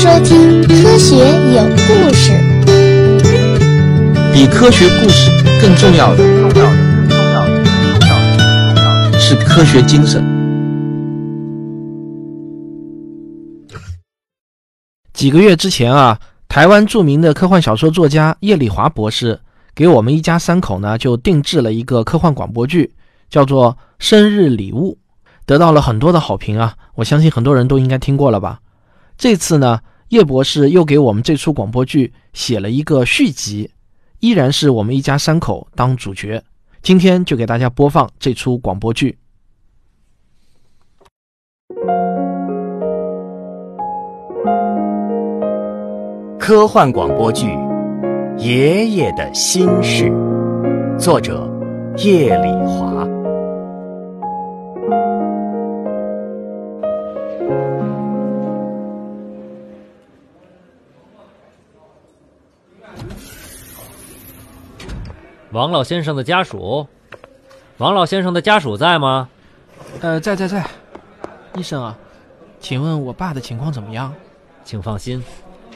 收听《科学有故事》。比科学故事更重要的，重要的，重要的，重要的是科学精神。几个月之前啊，台湾著名的科幻小说作家叶礼华博士给我们一家三口呢，就定制了一个科幻广播剧，叫做《生日礼物》，得到了很多的好评啊！我相信很多人都应该听过了吧？这次呢，叶博士又给我们这出广播剧写了一个续集，依然是我们一家三口当主角。今天就给大家播放这出广播剧。科幻广播剧《爷爷的心事》，作者叶礼华。王老先生的家属，王老先生的家属在吗？呃，在在在。医生啊，请问我爸的情况怎么样？请放心，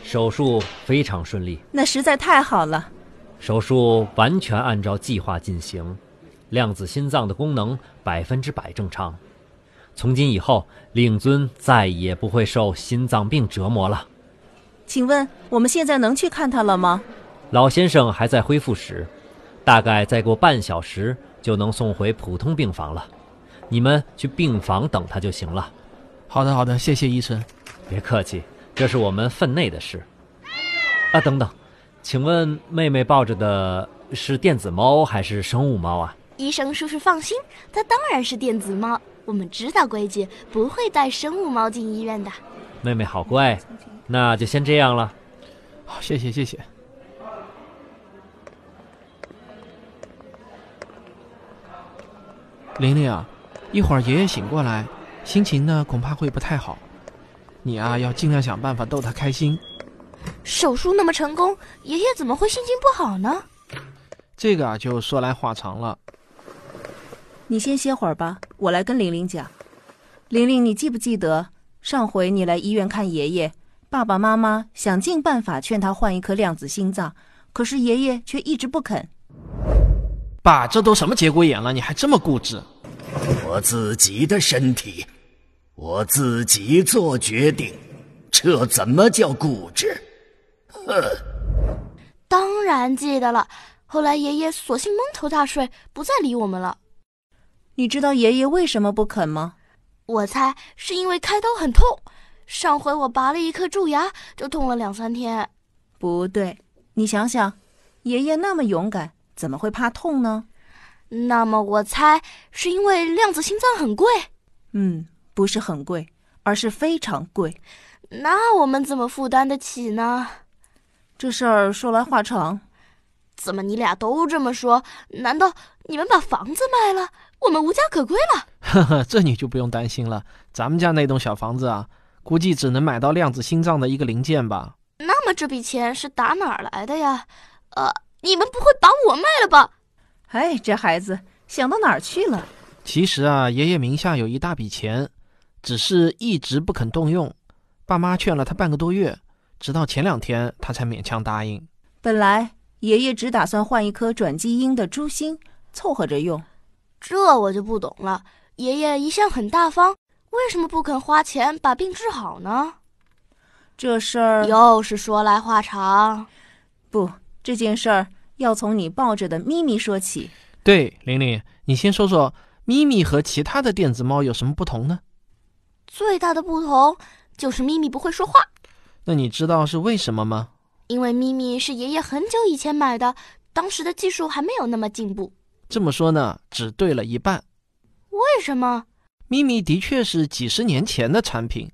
手术非常顺利。那实在太好了。手术完全按照计划进行，量子心脏的功能百分之百正常。从今以后，令尊再也不会受心脏病折磨了。请问我们现在能去看他了吗？老先生还在恢复室。大概再过半小时就能送回普通病房了，你们去病房等他就行了。好的，好的，谢谢医生。别客气，这是我们分内的事。啊，等等，请问妹妹抱着的是电子猫还是生物猫啊？医生叔叔放心，它当然是电子猫。我们知道规矩，不会带生物猫进医院的。妹妹好乖，那就先这样了。好，谢谢，谢谢。玲玲啊，一会儿爷爷醒过来，心情呢恐怕会不太好。你啊，要尽量想办法逗他开心。手术那么成功，爷爷怎么会心情不好呢？这个啊，就说来话长了。你先歇会儿吧，我来跟玲玲讲。玲玲，你记不记得上回你来医院看爷爷，爸爸妈妈想尽办法劝他换一颗量子心脏，可是爷爷却一直不肯。爸，这都什么节骨眼了，你还这么固执？我自己的身体，我自己做决定，这怎么叫固执？哼！当然记得了。后来爷爷索性蒙头大睡，不再理我们了。你知道爷爷为什么不肯吗？我猜是因为开刀很痛。上回我拔了一颗蛀牙，就痛了两三天。不对，你想想，爷爷那么勇敢。怎么会怕痛呢？那么我猜是因为量子心脏很贵。嗯，不是很贵，而是非常贵。那我们怎么负担得起呢？这事儿说来话长。怎么你俩都这么说？难道你们把房子卖了？我们无家可归了？呵呵，这你就不用担心了。咱们家那栋小房子啊，估计只能买到量子心脏的一个零件吧。那么这笔钱是打哪儿来的呀？呃。你们不会把我卖了吧？哎，这孩子想到哪儿去了？其实啊，爷爷名下有一大笔钱，只是一直不肯动用。爸妈劝了他半个多月，直到前两天他才勉强答应。本来爷爷只打算换一颗转基因的猪心凑合着用，这我就不懂了。爷爷一向很大方，为什么不肯花钱把病治好呢？这事儿又是说来话长。不。这件事儿要从你抱着的咪咪说起。对，玲玲，你先说说咪咪和其他的电子猫有什么不同呢？最大的不同就是咪咪不会说话。那你知道是为什么吗？因为咪咪是爷爷很久以前买的，当时的技术还没有那么进步。这么说呢，只对了一半。为什么？咪咪的确是几十年前的产品，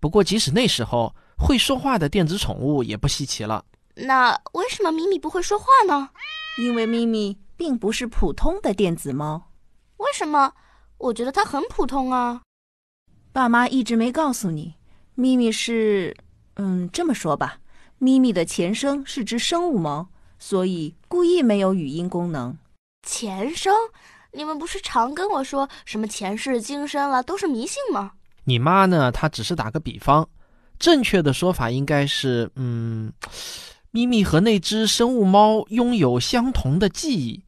不过即使那时候会说话的电子宠物也不稀奇了。那为什么咪咪不会说话呢？因为咪咪并不是普通的电子猫。为什么？我觉得它很普通啊。爸妈一直没告诉你，咪咪是……嗯，这么说吧，咪咪的前生是只生物猫，所以故意没有语音功能。前生？你们不是常跟我说什么前世今生了，都是迷信吗？你妈呢？她只是打个比方。正确的说法应该是，嗯，咪咪和那只生物猫拥有相同的记忆，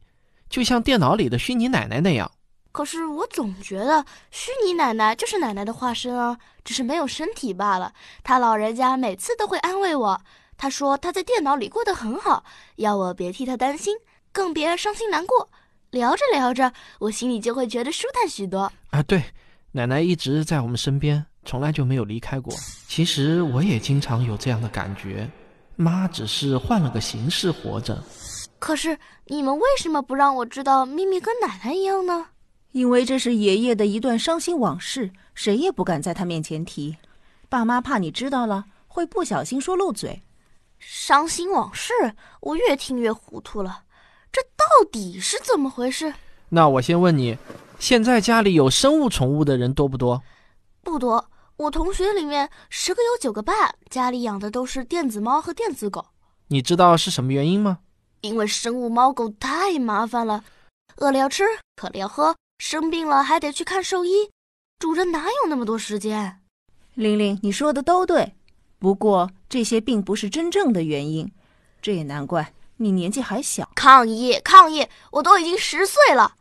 就像电脑里的虚拟奶奶那样。可是我总觉得虚拟奶奶就是奶奶的化身啊，只是没有身体罢了。她老人家每次都会安慰我，她说她在电脑里过得很好，要我别替她担心，更别伤心难过。聊着聊着，我心里就会觉得舒坦许多。啊，对，奶奶一直在我们身边，从来就没有离开过。其实我也经常有这样的感觉，妈只是换了个形式活着。可是你们为什么不让我知道咪咪跟奶奶一样呢？因为这是爷爷的一段伤心往事，谁也不敢在他面前提。爸妈怕你知道了，会不小心说漏嘴。伤心往事，我越听越糊涂了。这到底是怎么回事？那我先问你，现在家里有生物宠物的人多不多？不多，我同学里面十个有九个半，家里养的都是电子猫和电子狗。你知道是什么原因吗？因为生物猫狗太麻烦了，饿了要吃，渴了要喝。生病了还得去看兽医，主人哪有那么多时间？玲玲，你说的都对，不过这些并不是真正的原因。这也难怪，你年纪还小。抗议！抗议！我都已经十岁了。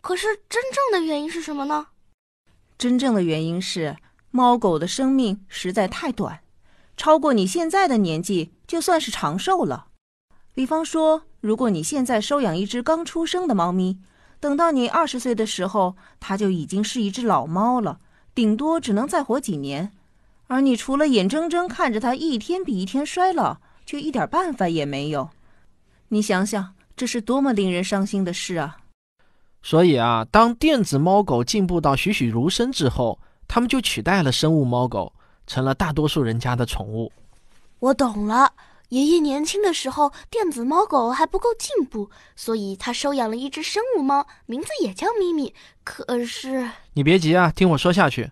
可是真正的原因是什么呢？真正的原因是猫狗的生命实在太短，超过你现在的年纪就算是长寿了。比方说，如果你现在收养一只刚出生的猫咪。等到你二十岁的时候，它就已经是一只老猫了，顶多只能再活几年。而你除了眼睁睁看着它一天比一天衰老，却一点办法也没有。你想想，这是多么令人伤心的事啊！所以啊，当电子猫狗进步到栩栩如生之后，它们就取代了生物猫狗，成了大多数人家的宠物。我懂了。爷爷年轻的时候，电子猫狗还不够进步，所以他收养了一只生物猫，名字也叫咪咪。可是，你别急啊，听我说下去。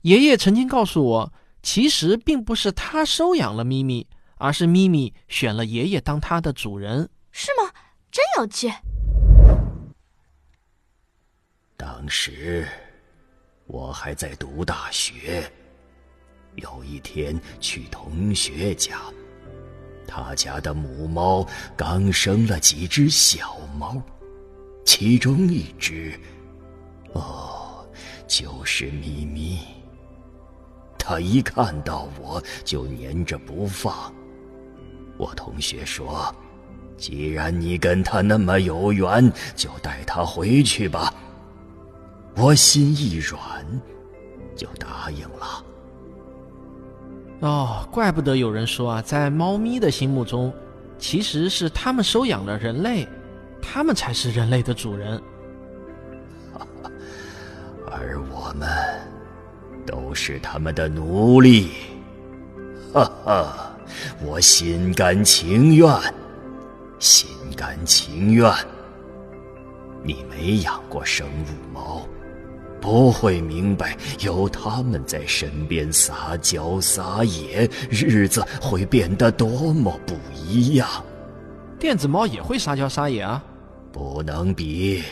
爷爷曾经告诉我，其实并不是他收养了咪咪，而是咪咪选了爷爷当他的主人。是吗？真有趣。当时我还在读大学，有一天去同学家。他家的母猫刚生了几只小猫，其中一只，哦，就是咪咪。它一看到我就粘着不放。我同学说：“既然你跟他那么有缘，就带他回去吧。”我心一软，就答应了。哦，怪不得有人说啊，在猫咪的心目中，其实是他们收养了人类，他们才是人类的主人。而我们都是他们的奴隶。哈哈，我心甘情愿，心甘情愿。你没养过生物猫。不会明白，有他们在身边撒娇撒野，日子会变得多么不一样。电子猫也会撒娇撒野啊，不能比，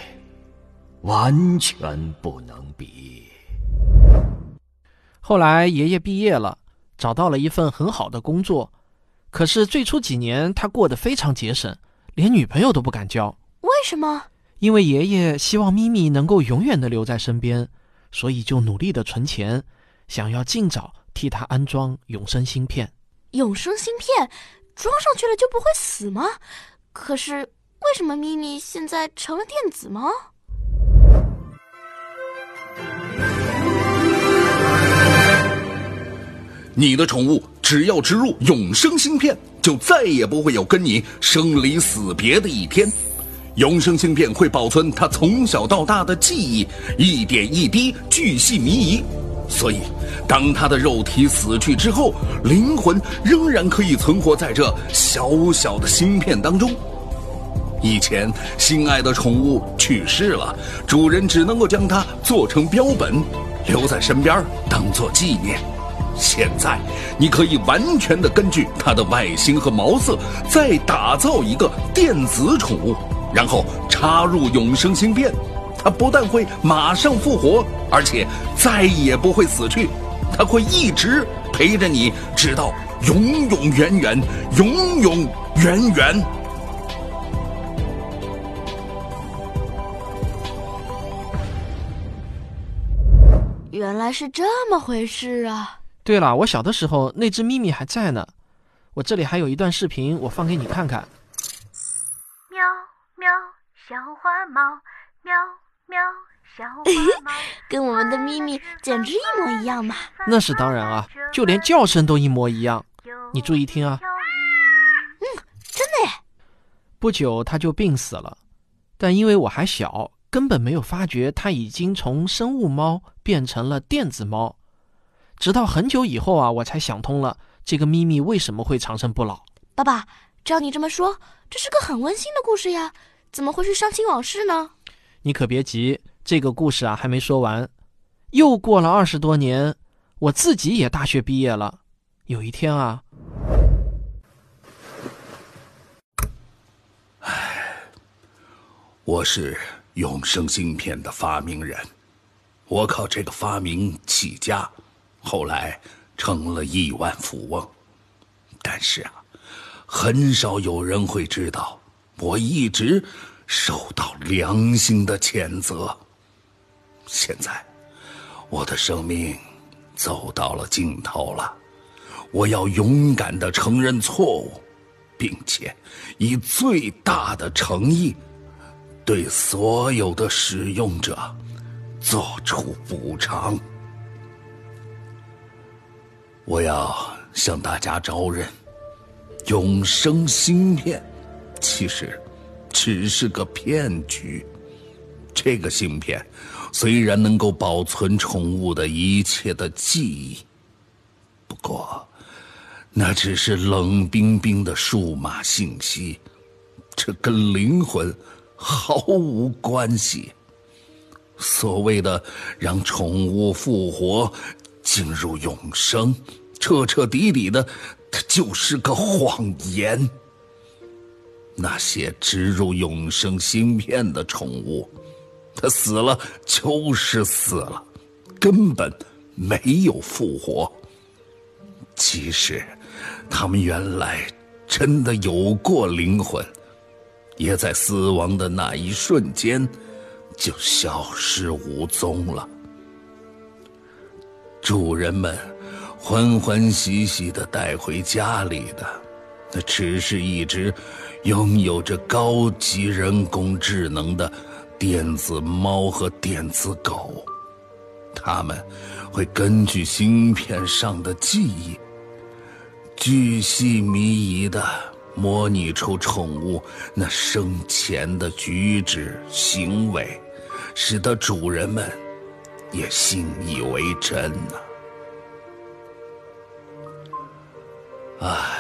完全不能比。后来爷爷毕业了，找到了一份很好的工作，可是最初几年他过得非常节省，连女朋友都不敢交。为什么？因为爷爷希望咪咪能够永远的留在身边，所以就努力的存钱，想要尽早替他安装永生芯片。永生芯片装上去了就不会死吗？可是为什么咪咪现在成了电子猫？你的宠物只要植入永生芯片，就再也不会有跟你生离死别的一天。永生芯片会保存他从小到大的记忆，一点一滴巨细靡遗，所以当他的肉体死去之后，灵魂仍然可以存活在这小小的芯片当中。以前心爱的宠物去世了，主人只能够将它做成标本，留在身边当做纪念。现在你可以完全的根据它的外形和毛色，再打造一个电子宠物。然后插入永生芯片，它不但会马上复活，而且再也不会死去，它会一直陪。着你，直到永永远远，永永远远。原来是这么回事啊！对了，我小的时候那只咪咪还在呢，我这里还有一段视频，我放给你看看。小花猫，喵喵，小花猫，跟我们的咪咪简直一模一样嘛！那是当然啊，就连叫声都一模一样。你注意听啊。嗯，真的耶。不久它就病死了，但因为我还小，根本没有发觉它已经从生物猫变成了电子猫。直到很久以后啊，我才想通了这个咪咪为什么会长生不老。爸爸，照你这么说，这是个很温馨的故事呀，怎么会是伤心往事呢？你可别急，这个故事啊还没说完。又过了二十多年，我自己也大学毕业了。有一天啊，唉，我是永生芯片的发明人，我靠这个发明起家。后来成了亿万富翁，但是啊，很少有人会知道，我一直受到良心的谴责。现在，我的生命走到了尽头了，我要勇敢的承认错误，并且以最大的诚意，对所有的使用者做出补偿。我要向大家招认，永生芯片其实只是个骗局。这个芯片虽然能够保存宠物的一切的记忆，不过那只是冷冰冰的数码信息，这跟灵魂毫无关系。所谓的让宠物复活。进入永生，彻彻底底的，它就是个谎言。那些植入永生芯片的宠物，它死了就是死了，根本没有复活。即使他们原来真的有过灵魂，也在死亡的那一瞬间就消失无踪了。主人们欢欢喜喜的带回家里的，那只是一只拥有着高级人工智能的电子猫和电子狗。它们会根据芯片上的记忆，巨细靡遗的模拟出宠物那生前的举止行为，使得主人们。也信以为真呢。唉，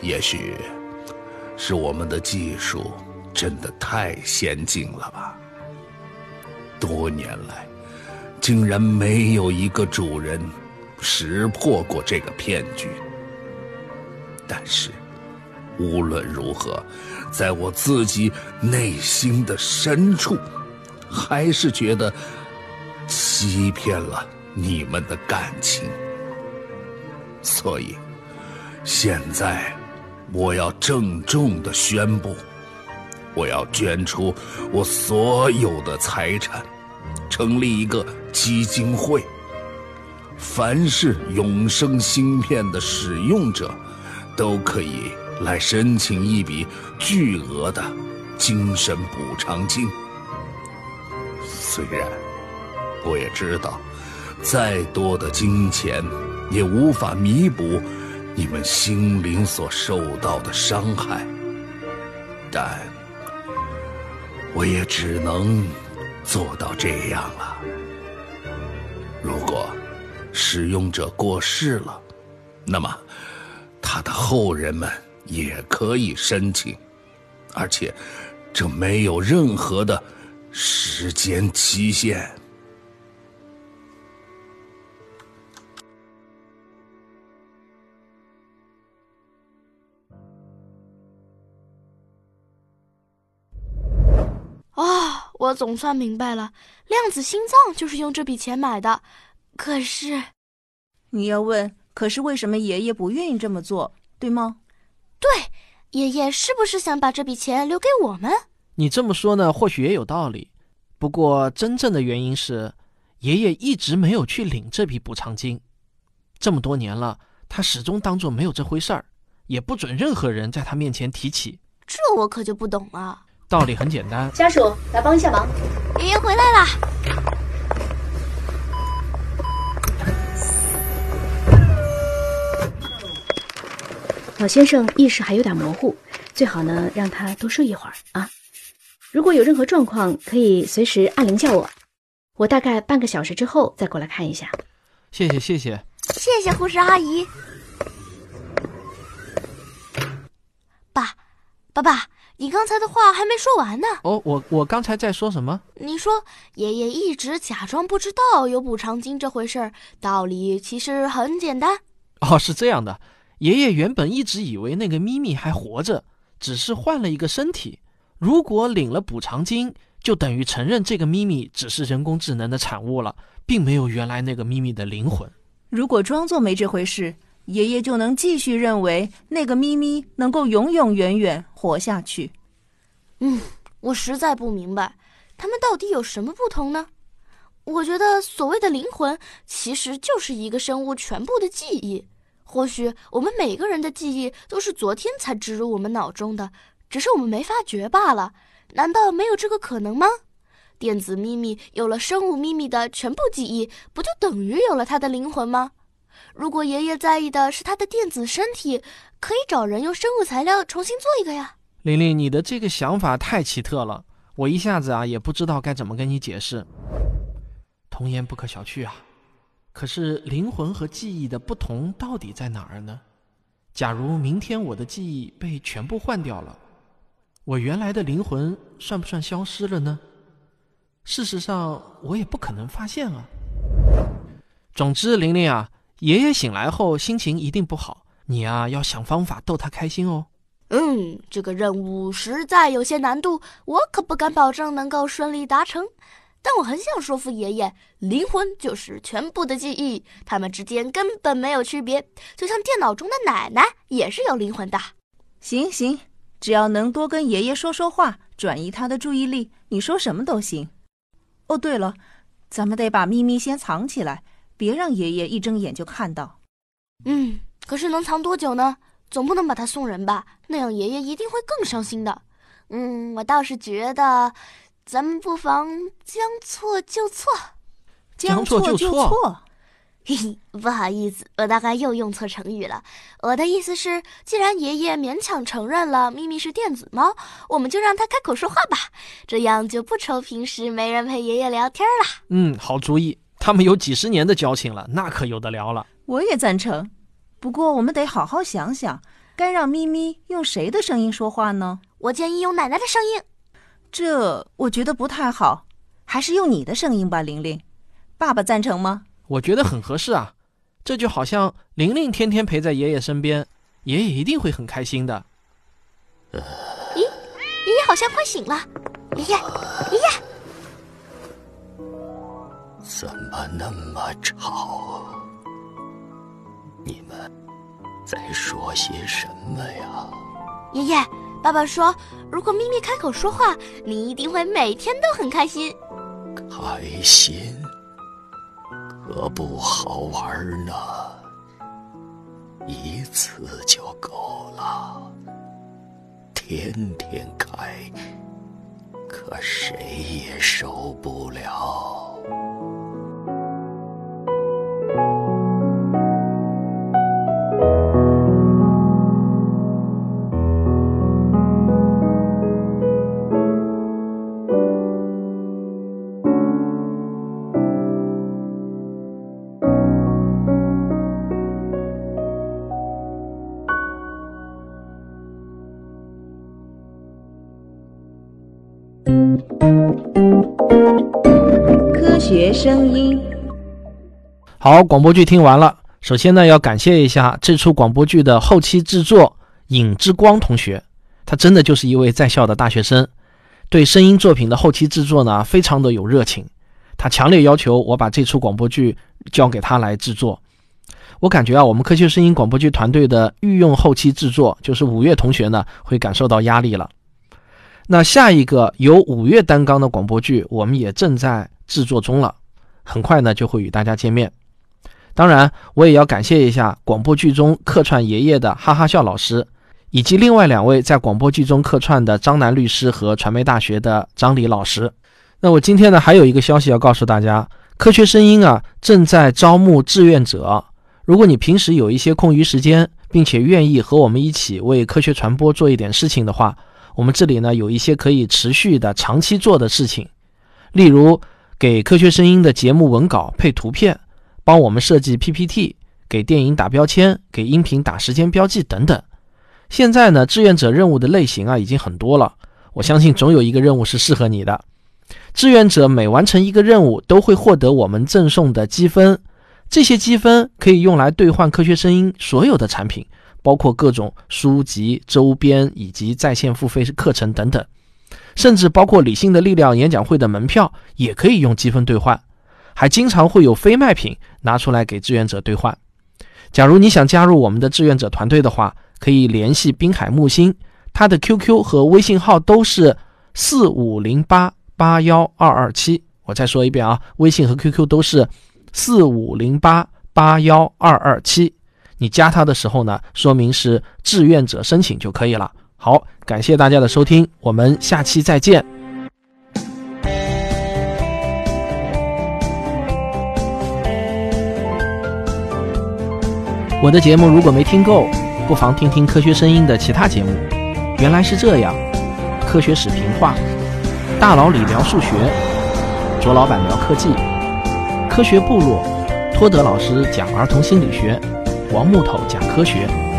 也许是我们的技术真的太先进了吧。多年来，竟然没有一个主人识破过这个骗局。但是，无论如何，在我自己内心的深处，还是觉得。欺骗了你们的感情，所以现在我要郑重的宣布，我要捐出我所有的财产，成立一个基金会。凡是永生芯片的使用者，都可以来申请一笔巨额的精神补偿金。虽然。我也知道，再多的金钱也无法弥补你们心灵所受到的伤害，但我也只能做到这样了。如果使用者过世了，那么他的后人们也可以申请，而且这没有任何的时间期限。我总算明白了，量子心脏就是用这笔钱买的。可是，你要问，可是为什么爷爷不愿意这么做，对吗？对，爷爷是不是想把这笔钱留给我们？你这么说呢，或许也有道理。不过，真正的原因是，爷爷一直没有去领这笔补偿金。这么多年了，他始终当作没有这回事儿，也不准任何人在他面前提起。这我可就不懂了。道理很简单，家属来帮一下忙。爷爷回来了！老先生意识还有点模糊，最好呢让他多睡一会儿啊。如果有任何状况，可以随时按铃叫我，我大概半个小时之后再过来看一下。谢谢谢谢谢谢护士阿姨。爸，爸爸，你刚才的话还没说完呢。哦，我我刚才在说什么？你说爷爷一直假装不知道有补偿金这回事儿，道理其实很简单。哦，是这样的，爷爷原本一直以为那个咪咪还活着，只是换了一个身体。如果领了补偿金，就等于承认这个咪咪只是人工智能的产物了，并没有原来那个咪咪的灵魂。如果装作没这回事，爷爷就能继续认为那个咪咪能够永永远远活下去。嗯，我实在不明白，他们到底有什么不同呢？我觉得所谓的灵魂，其实就是一个生物全部的记忆。或许我们每个人的记忆都是昨天才植入我们脑中的。只是我们没发觉罢了，难道没有这个可能吗？电子秘密有了生物秘密的全部记忆，不就等于有了它的灵魂吗？如果爷爷在意的是他的电子身体，可以找人用生物材料重新做一个呀。玲玲，你的这个想法太奇特了，我一下子啊也不知道该怎么跟你解释。童言不可小觑啊，可是灵魂和记忆的不同到底在哪儿呢？假如明天我的记忆被全部换掉了。我原来的灵魂算不算消失了呢？事实上，我也不可能发现啊。总之，玲玲啊，爷爷醒来后心情一定不好，你啊要想方法逗他开心哦。嗯，这个任务实在有些难度，我可不敢保证能够顺利达成。但我很想说服爷爷，灵魂就是全部的记忆，它们之间根本没有区别，就像电脑中的奶奶也是有灵魂的。行行。只要能多跟爷爷说说话，转移他的注意力，你说什么都行。哦，对了，咱们得把咪咪先藏起来，别让爷爷一睁眼就看到。嗯，可是能藏多久呢？总不能把它送人吧？那样爷爷一定会更伤心的。嗯，我倒是觉得，咱们不妨将错就错。将错就错。嘿嘿，不好意思，我大概又用错成语了。我的意思是，既然爷爷勉强承认了咪咪是电子猫，我们就让他开口说话吧，这样就不愁平时没人陪爷爷聊天了。嗯，好主意。他们有几十年的交情了，那可有的聊了。我也赞成，不过我们得好好想想，该让咪咪用谁的声音说话呢？我建议用奶奶的声音。这我觉得不太好，还是用你的声音吧，玲玲。爸爸赞成吗？我觉得很合适啊，这就好像玲玲天天陪在爷爷身边，爷爷一定会很开心的。咦，爷爷好像快醒了，爷爷，爷爷，怎么那么吵？你们在说些什么呀？爷爷，爸爸说，如果咪咪开口说话，你一定会每天都很开心。开心。可不好玩呢，一次就够了。天天开，可谁也受不了。科学声音。好，广播剧听完了。首先呢，要感谢一下这出广播剧的后期制作尹之光同学，他真的就是一位在校的大学生，对声音作品的后期制作呢，非常的有热情。他强烈要求我把这出广播剧交给他来制作。我感觉啊，我们科学声音广播剧团队的御用后期制作，就是五月同学呢，会感受到压力了。那下一个由五月担纲的广播剧，我们也正在制作中了，很快呢就会与大家见面。当然，我也要感谢一下广播剧中客串爷爷的哈哈笑老师，以及另外两位在广播剧中客串的张楠律师和传媒大学的张李老师。那我今天呢还有一个消息要告诉大家，科学声音啊正在招募志愿者。如果你平时有一些空余时间，并且愿意和我们一起为科学传播做一点事情的话，我们这里呢有一些可以持续的、长期做的事情，例如给科学声音的节目文稿配图片。帮我们设计 PPT，给电影打标签，给音频打时间标记等等。现在呢，志愿者任务的类型啊已经很多了，我相信总有一个任务是适合你的。志愿者每完成一个任务，都会获得我们赠送的积分，这些积分可以用来兑换科学声音所有的产品，包括各种书籍、周边以及在线付费课程等等，甚至包括理性的力量演讲会的门票也可以用积分兑换。还经常会有非卖品拿出来给志愿者兑换。假如你想加入我们的志愿者团队的话，可以联系滨海木星，他的 QQ 和微信号都是四五零八八幺二二七。我再说一遍啊，微信和 QQ 都是四五零八八幺二二七。你加他的时候呢，说明是志愿者申请就可以了。好，感谢大家的收听，我们下期再见。我的节目如果没听够，不妨听听科学声音的其他节目。原来是这样，科学史评话，大佬里聊数学，卓老板聊科技，科学部落，托德老师讲儿童心理学，王木头讲科学。